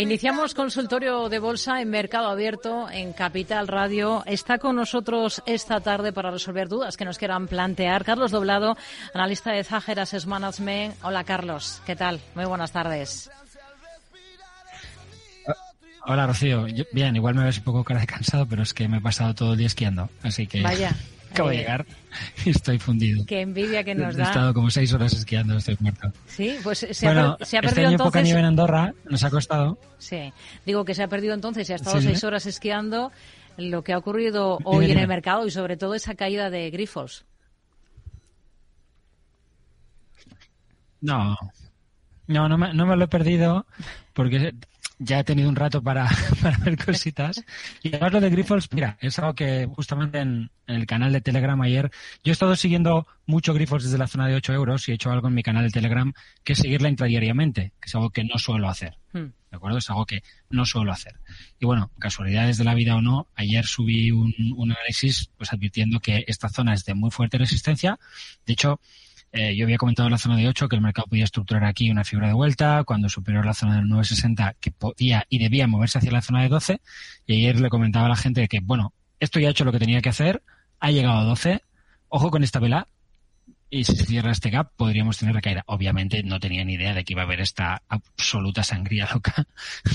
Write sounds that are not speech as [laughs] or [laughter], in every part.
Iniciamos consultorio de bolsa en Mercado Abierto en Capital Radio. Está con nosotros esta tarde para resolver dudas que nos quieran plantear Carlos Doblado, analista de Zajeras Management. Hola Carlos, ¿qué tal? Muy buenas tardes. Hola Rocío, bien, igual me ves un poco cara de cansado, pero es que me he pasado todo el día esquiando, así que Vaya, acabo de eh, llegar [laughs] y estoy fundido. Qué envidia que nos He da. estado como seis horas esquiando, estoy muerto. Sí, pues se bueno, ha, se ha este perdido año poca entonces. nieve en Andorra, nos ha costado. Sí, digo que se ha perdido entonces y ha estado Sí, seis horas esquiando lo que ha ocurrido hoy en dime. el mercado y sobre todo esa caída de grifos. No, no, no me, no me lo he perdido porque ya he tenido un rato para, [laughs] para ver cositas. Y además lo de Grifols, mira, es algo que justamente en, en el canal de Telegram ayer, yo he estado siguiendo mucho Grifols desde la zona de 8 euros y he hecho algo en mi canal de Telegram que es seguirla intradiariamente, que es algo que no suelo hacer. Hmm. ¿De acuerdo? Es algo que no suelo hacer. Y bueno, casualidades de la vida o no, ayer subí un, un análisis pues advirtiendo que esta zona es de muy fuerte resistencia. De hecho, eh, yo había comentado en la zona de 8 que el mercado podía estructurar aquí una figura de vuelta, cuando superior a la zona del 960 que podía y debía moverse hacia la zona de 12. Y ayer le comentaba a la gente que, bueno, esto ya ha hecho lo que tenía que hacer, ha llegado a 12, ojo con esta vela, y si se cierra este gap podríamos tener la caída. Obviamente no tenía ni idea de que iba a haber esta absoluta sangría loca. [laughs]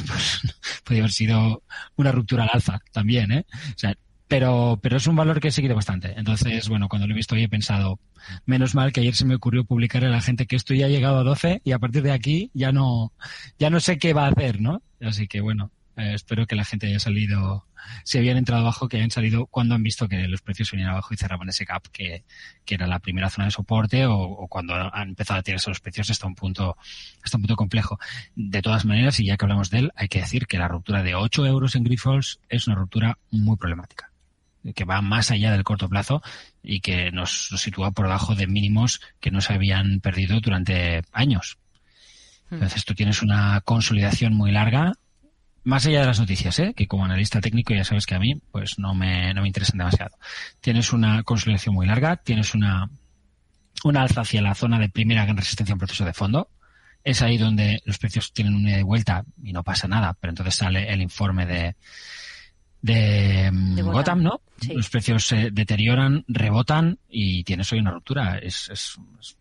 Pues, podría haber sido una ruptura al alza también, ¿eh? O sea, pero, pero es un valor que he seguido bastante. Entonces, bueno, cuando lo he visto hoy he pensado, menos mal que ayer se me ocurrió publicarle a la gente que esto ya ha llegado a 12 y a partir de aquí ya no, ya no sé qué va a hacer, ¿no? Así que bueno, eh, espero que la gente haya salido, si habían entrado abajo, que hayan salido cuando han visto que los precios venían abajo y cerraban ese gap que, que era la primera zona de soporte o, o cuando han empezado a tirarse los precios hasta un punto, hasta un punto complejo. De todas maneras, y ya que hablamos de él, hay que decir que la ruptura de 8 euros en Grifols es una ruptura muy problemática que va más allá del corto plazo y que nos, nos sitúa por debajo de mínimos que no se habían perdido durante años. Entonces tú tienes una consolidación muy larga, más allá de las noticias, ¿eh? que como analista técnico ya sabes que a mí pues no me, no me interesan demasiado. Tienes una consolidación muy larga, tienes una, una alza hacia la zona de primera gran resistencia en proceso de fondo. Es ahí donde los precios tienen una ida y vuelta y no pasa nada, pero entonces sale el informe de, de, mm, De Gotham. Gotham, ¿no? Sí. Los precios se deterioran, rebotan y tienes hoy una ruptura. Es, es, es-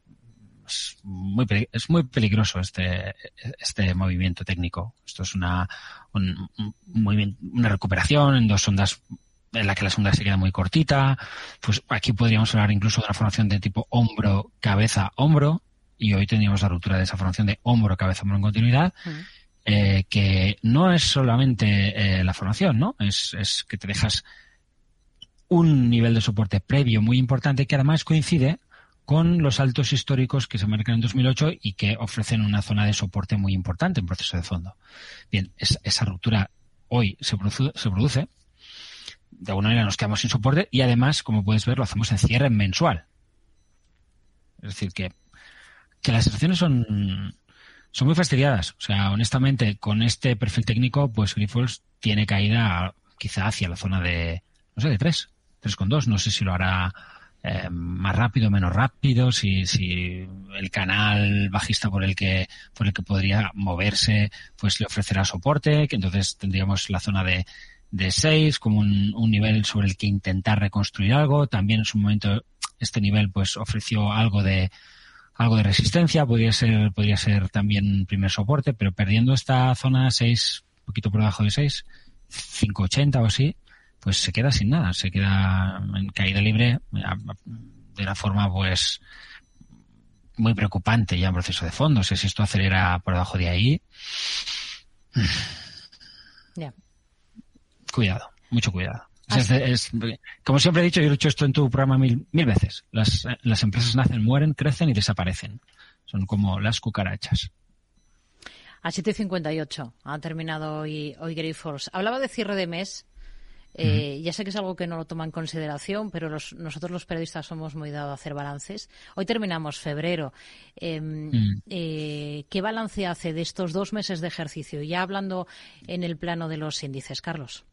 muy, es muy peligroso este, este movimiento técnico. Esto es una, un- una recuperación en dos ondas en la que la segunda se queda muy cortita. Pues aquí podríamos hablar incluso de una formación de tipo hombro, cabeza, hombro. Y hoy tendríamos la ruptura de esa formación de hombro, cabeza, hombro en continuidad Hmm. Eh, que no es solamente eh, la formación, ¿no? Es, es que te dejas un nivel de soporte previo muy importante que además coincide con los altos históricos que se marcan en 2008 y que ofrecen una zona de soporte muy importante en proceso de fondo. Bien, es- esa ruptura hoy se produce, se produce. De alguna manera nos quedamos sin soporte y además, como puedes ver, lo hacemos en cierre mensual. Es decir, que, que las sensaciones son, son muy fastidiadas. O sea, honestamente, con este perfil técnico, pues Grifols tiene caída quizá hacia la zona de, no sé, de 3, 3,2. No sé si lo hará eh, más rápido, menos rápido, si, si el canal bajista por el que, por el que podría moverse, pues le ofrecerá soporte, que entonces tendríamos la zona de, de 6 como un, un nivel sobre el que intentar reconstruir algo. También en su momento este nivel pues ofreció algo de, algo de resistencia, podría ser, podría ser también un primer soporte, pero perdiendo esta zona 6, un poquito por debajo de 6, 580 o así, pues se queda sin nada, se queda en caída libre de una forma pues muy preocupante ya en proceso de fondo. Si esto acelera por debajo de ahí, cuidado, mucho cuidado. Es- es- como siempre he dicho, yo he dicho esto en tu programa mil, mil veces. Las, las empresas nacen, mueren, crecen y desaparecen. Son como las cucarachas. A 7.58 ha terminado hoy, hoy Grifols. Hablaba de cierre de mes. Eh, Ya sé que es algo que no lo toma en consideración, pero los- nosotros los periodistas somos muy dados a hacer balances. Hoy terminamos febrero. Eh, eh, ¿Qué balance hace de estos dos meses de ejercicio? Ya hablando en el plano de los índices, Carlos.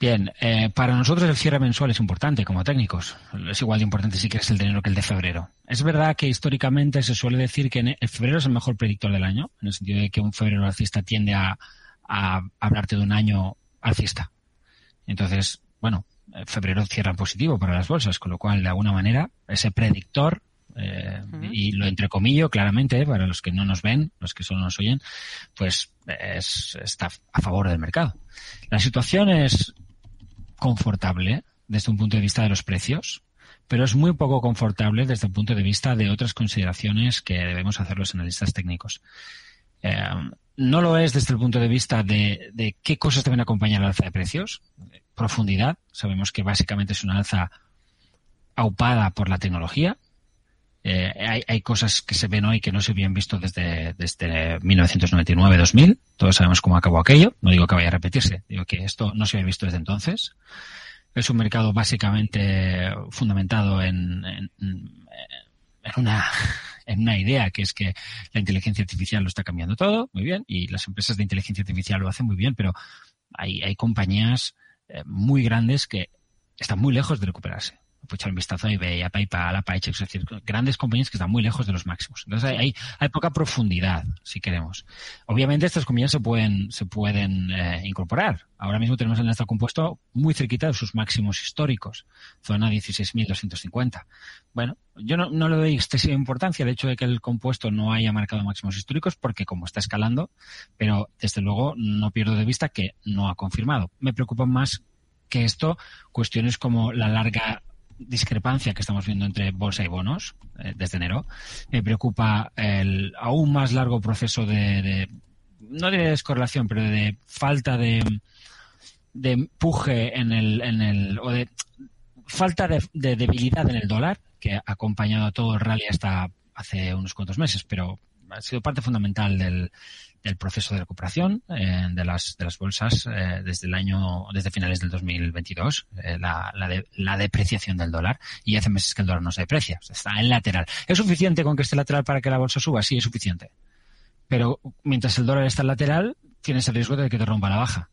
Bien, eh, para nosotros el cierre mensual es importante como técnicos. Es igual de importante si quieres el de enero que el de febrero. Es verdad que históricamente se suele decir que el febrero es el mejor predictor del año, en el sentido de que un febrero alcista tiende a, a hablarte de un año alcista. Entonces, bueno, febrero cierra positivo para las bolsas, con lo cual, de alguna manera, ese predictor eh, y lo entrecomillo claramente para los que no nos ven, los que solo nos oyen, pues es, está a favor del mercado. La situación es confortable desde un punto de vista de los precios, pero es muy poco confortable desde el punto de vista de otras consideraciones que debemos hacer los analistas técnicos. Eh, no lo es desde el punto de vista de, de qué cosas deben acompañar la alza de precios. Profundidad. Sabemos que básicamente es una alza aupada por la tecnología. Eh, hay, hay, cosas que se ven hoy que no se habían visto desde, desde 1999-2000. Todos sabemos cómo acabó aquello. No digo que vaya a repetirse. Digo que esto no se había visto desde entonces. Es un mercado básicamente fundamentado [laughs] en, una idea que es que la inteligencia artificial lo está cambiando todo, muy bien, y las empresas de inteligencia artificial lo hacen muy bien, pero hay, compañías eh, muy grandes que están muy lejos de recuperarse echar un vistazo a eBay, a PayPal, a Paychex, es decir, grandes compañías que están muy lejos de los máximos. Entonces hay, hay poca profundidad, si queremos. Obviamente estas compañías se pueden, se pueden eh, incorporar. Ahora mismo tenemos el Nasdaq compuesto muy cerquita de sus máximos históricos, zona 16.250. Bueno, yo no, no le doy excesiva importancia al hecho de que el compuesto no haya marcado máximos históricos porque como está escalando, pero desde luego no pierdo de vista que no ha confirmado. Me preocupan más que esto cuestiones como la larga discrepancia que estamos viendo entre bolsa y bonos eh, desde enero. Me preocupa el aún más largo proceso de, no de descorrelación, pero de falta de, de empuje en el, en el, o de falta de, de, debilidad en el dólar, que ha acompañado a todo el rally hasta hace unos cuantos meses, pero ha sido parte fundamental del, del proceso de recuperación eh, de las de las bolsas eh, desde el año desde finales del 2022 eh, la, la, de, la depreciación del dólar. Y hace meses que el dólar no se deprecia está en lateral. Es suficiente con que esté lateral para que la bolsa suba sí es suficiente. Pero mientras el dólar está en lateral tienes el riesgo de que te rompa la baja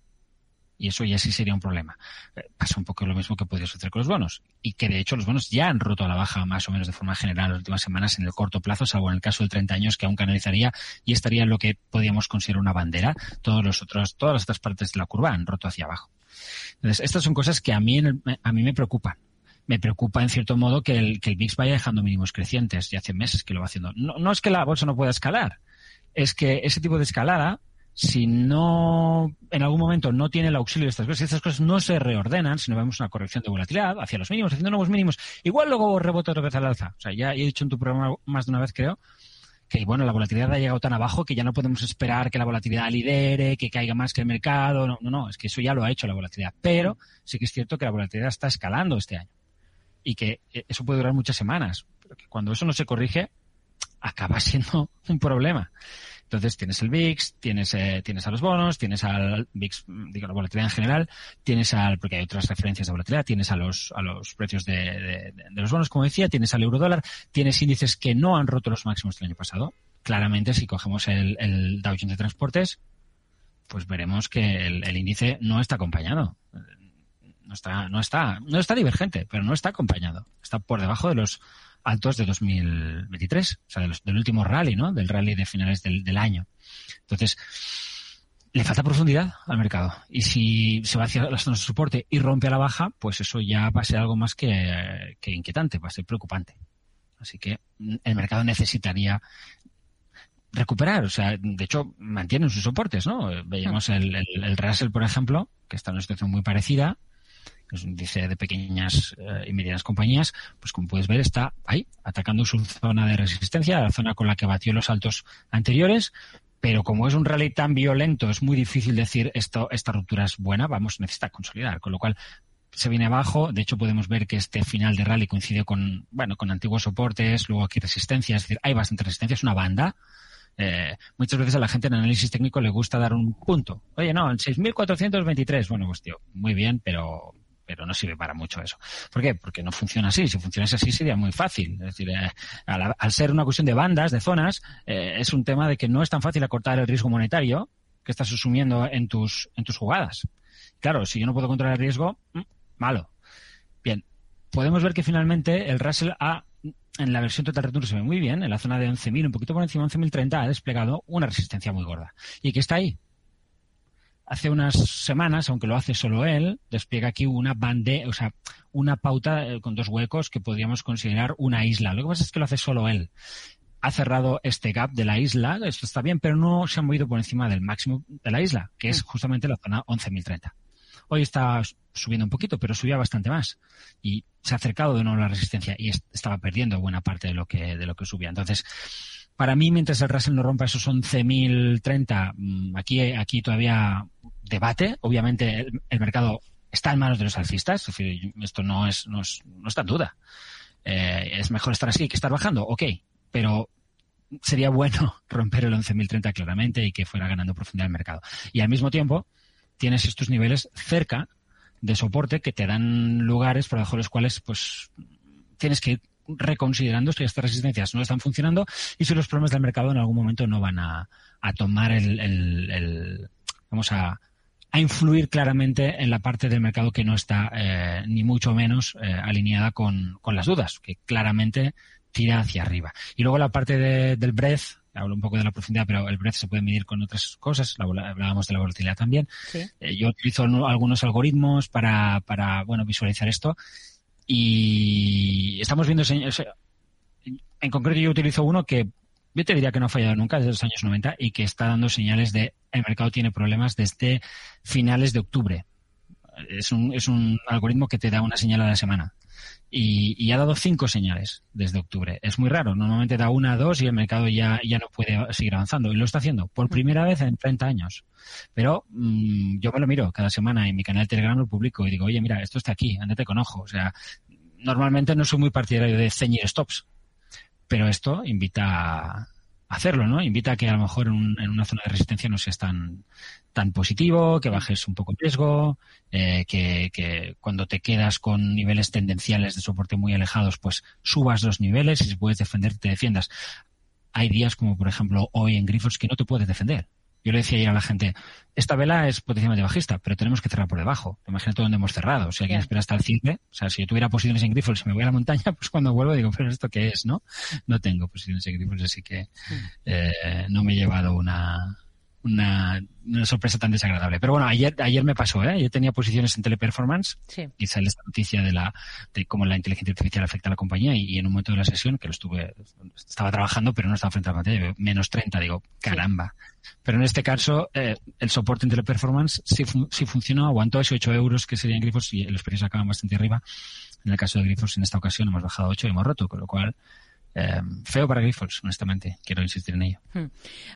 y eso ya sí sería un problema. Eh, pasa un poco lo mismo que podría suceder con los bonos. Y que de hecho los bonos ya han roto a la baja más o menos de forma general en las últimas semanas en el corto plazo, salvo en el caso del 30 años que aún canalizaría y estaría en lo que podríamos considerar una bandera. Todos los otros, todas las otras partes de la curva han roto hacia abajo. Entonces, estas son cosas que a mí, a mí me preocupan me preocupa en cierto modo que el, que el vaya dejando mínimos crecientes. Ya hace meses que lo va haciendo. No, no es que la bolsa no pueda escalar, es que ese tipo de escalada si no en algún momento no tiene el auxilio de estas cosas, si estas cosas no se reordenan, si no vemos una corrección de volatilidad hacia los mínimos, haciendo nuevos mínimos, igual luego rebota otra vez al alza. O sea, ya he dicho en tu programa más de una vez, creo, que bueno, la volatilidad ha llegado tan abajo que ya no podemos esperar que la volatilidad lidere, que caiga más que el mercado. No, no, no, es que eso ya lo ha hecho la volatilidad. Pero sí que es cierto que la volatilidad está escalando este año y que eh, eso puede durar muchas semanas. Pero que cuando eso no se corrige, acaba siendo un problema. Entonces tienes el VIX, tienes, eh, tienes a los bonos, tienes al VIX, digo, la volatilidad en general, tienes al, porque hay otras referencias de volatilidad, tienes a los, a los precios de, de, de los bonos, como decía, tienes al euro dólar, tienes índices que no han roto los máximos del año pasado. Claramente, si cogemos el, el Dow Jones de transportes, pues veremos que el, el índice no está acompañado no está, no está, no está divergente, pero no está acompañado. Está por debajo de los altos de 2023, o sea, de los, del último rally, ¿no? Del rally de finales del, del año. Entonces, le falta profundidad al mercado. Y si se va hacia las zonas de soporte y rompe a la baja, pues eso ya va a ser algo más que, que inquietante, va a ser preocupante. Así que el mercado necesitaría recuperar, o sea, de hecho mantienen sus soportes, ¿no? Veíamos el, el, el Russell, por ejemplo, que está en una situación muy parecida, es un índice de pequeñas eh, y medianas compañías, pues como puedes ver está ahí, atacando su zona de resistencia, la zona con la que batió los altos anteriores, pero como es un rally tan violento, es muy difícil decir esto, esta ruptura es buena, vamos, necesita consolidar, con lo cual se viene abajo, de hecho podemos ver que este final de rally coincide con, bueno, con antiguos soportes, luego aquí resistencia, es decir, hay bastante resistencia, es una banda, eh, muchas veces a la gente en análisis técnico le gusta dar un punto. Oye, no, en 6.423, bueno, pues tío, muy bien, pero pero no sirve para mucho eso. ¿Por qué? Porque no funciona así. Si funcionase así sería muy fácil. Es decir, eh, al, ser una cuestión de bandas, de zonas, eh, es un tema de que no es tan fácil acortar el riesgo monetario que estás asumiendo en tus, en tus jugadas. Claro, si yo no puedo controlar el riesgo, mm, malo. Bien, podemos ver que finalmente el Russell ha, en la versión Total Return se ve muy bien, en la zona de 11.000, un poquito por encima de 11.030, ha desplegado una resistencia muy gorda. ¿Y que está ahí? Hace unas semanas, aunque lo hace solo él, despliega aquí una bande, o sea, una pauta eh, con dos huecos que podríamos considerar una isla. Lo que pasa es que lo hace solo él. Ha cerrado este gap de la isla, esto está bien, pero no se ha movido por encima del máximo de la isla, que es mm. justamente la zona 11.030. Hoy está subiendo un poquito, pero subía bastante más y se ha acercado de nuevo a la resistencia y estaba perdiendo buena parte de lo que de lo que subía. Entonces, para mí, mientras el Russell no rompa esos 11.030, mm, aquí, aquí todavía debate. Obviamente, el, mercado está en manos de los alcistas. Es decir, esto no, es, no, está en duda. Eh, es mejor estar así que estar bajando, ok. Pero sería bueno [laughs] romper el 11.030 claramente y que fuera ganando profundidad el mercado. Y al mismo tiempo, tienes estos niveles cerca de soporte que te dan lugares de los cuales pues tienes que ir reconsiderando si estas resistencias no están funcionando y si los problemas del mercado en algún momento no van a, tomar el, vamos a, a, influir claramente en la parte del mercado que no está eh, ni mucho menos eh, alineada con, con, las dudas, que claramente tira hacia arriba. Y luego la parte del breadth, hablo un poco de la profundidad, pero el breadth se puede medir con otras cosas, hablábamos de la volatilidad también. Eh, yo utilizo algunos algoritmos para, para bueno, visualizar esto y estamos viendo, en concreto yo utilizo uno que yo te diría que no ha fallado nunca desde los años 90 y que está dando señales de el mercado tiene problemas desde finales de octubre. Es un, es un algoritmo que te da una señal a la semana. Y, y, ha dado cinco señales desde octubre. Es muy raro. Normalmente da una, dos y el mercado ya, ya no puede seguir avanzando. Y lo está haciendo por primera vez en 30 años. Pero mmm, yo me lo miro cada semana en mi canal de Telegram lo publico y digo, oye, mira, esto está aquí, andate con ojo. O sea, normalmente no soy muy partidario de ceñir stops. Pero esto invita a hacerlo, ¿no? Invita a que a lo mejor en, una zona de resistencia no seas tan, tan positivo, que bajes un poco el riesgo, eh, que, que, cuando te quedas con niveles tendenciales de soporte muy alejados, pues subas los niveles y si puedes defender, te defiendas. Hay días como por ejemplo hoy en Grifos que no te puedes defender. Yo le decía ayer a la gente, esta vela es potencialmente bajista, pero tenemos que cerrar por debajo. Imagínate dónde hemos cerrado. Si alguien espera hasta el cierre, o sea, si yo tuviera posiciones en Grifols y me voy a la montaña, [laughs] pues cuando vuelvo digo, pero ¿esto qué es? ¿No? No tengo posiciones en Grifols, así que eh, no me he llevado una, una, una, sorpresa tan desagradable. Pero bueno, ayer, ayer me pasó, ¿eh? Yo tenía posiciones en teleperformance sí. y sale esta noticia de la, de cómo la inteligencia artificial afecta a la compañía y, en un momento de la sesión, que lo estuve, estaba trabajando, pero no estaba frente a la pantalla, menos 30, digo, caramba. Pero en este caso, eh, el soporte en teleperformance sí, sí funcionó, aguantó esos 8 euros que serían grifos y los precios acaban bastante arriba. En el caso de grifos, en esta ocasión hemos bajado 8 y hemos roto, con lo cual, eh, feo para Grifols, honestamente, quiero insistir en ello. Hmm.